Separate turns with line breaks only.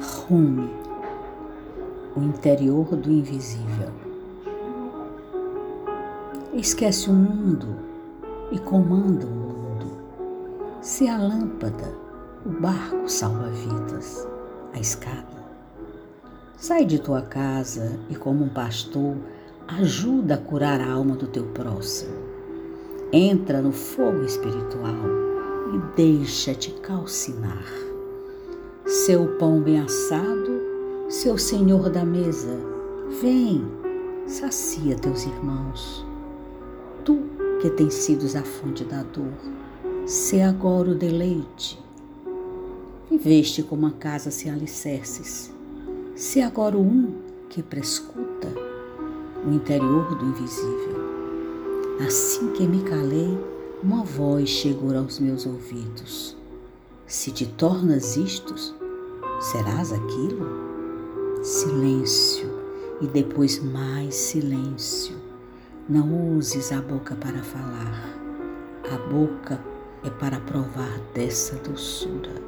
Rume, o interior do invisível. Esquece o mundo e comanda o mundo. Se a lâmpada, o barco salva vidas, a escada. Sai de tua casa e, como um pastor, ajuda a curar a alma do teu próximo. Entra no fogo espiritual e deixa-te calcinar. Seu pão bem assado, seu senhor da mesa, vem, sacia teus irmãos. Tu que tens sido a fonte da dor, sê agora o deleite. Viveste como a casa sem alicerces, sê agora um que prescuta o interior do invisível. Assim que me calei, uma voz chegou aos meus ouvidos. Se te tornas istos, serás aquilo? Silêncio e depois mais silêncio. Não uses a boca para falar. A boca é para provar dessa doçura.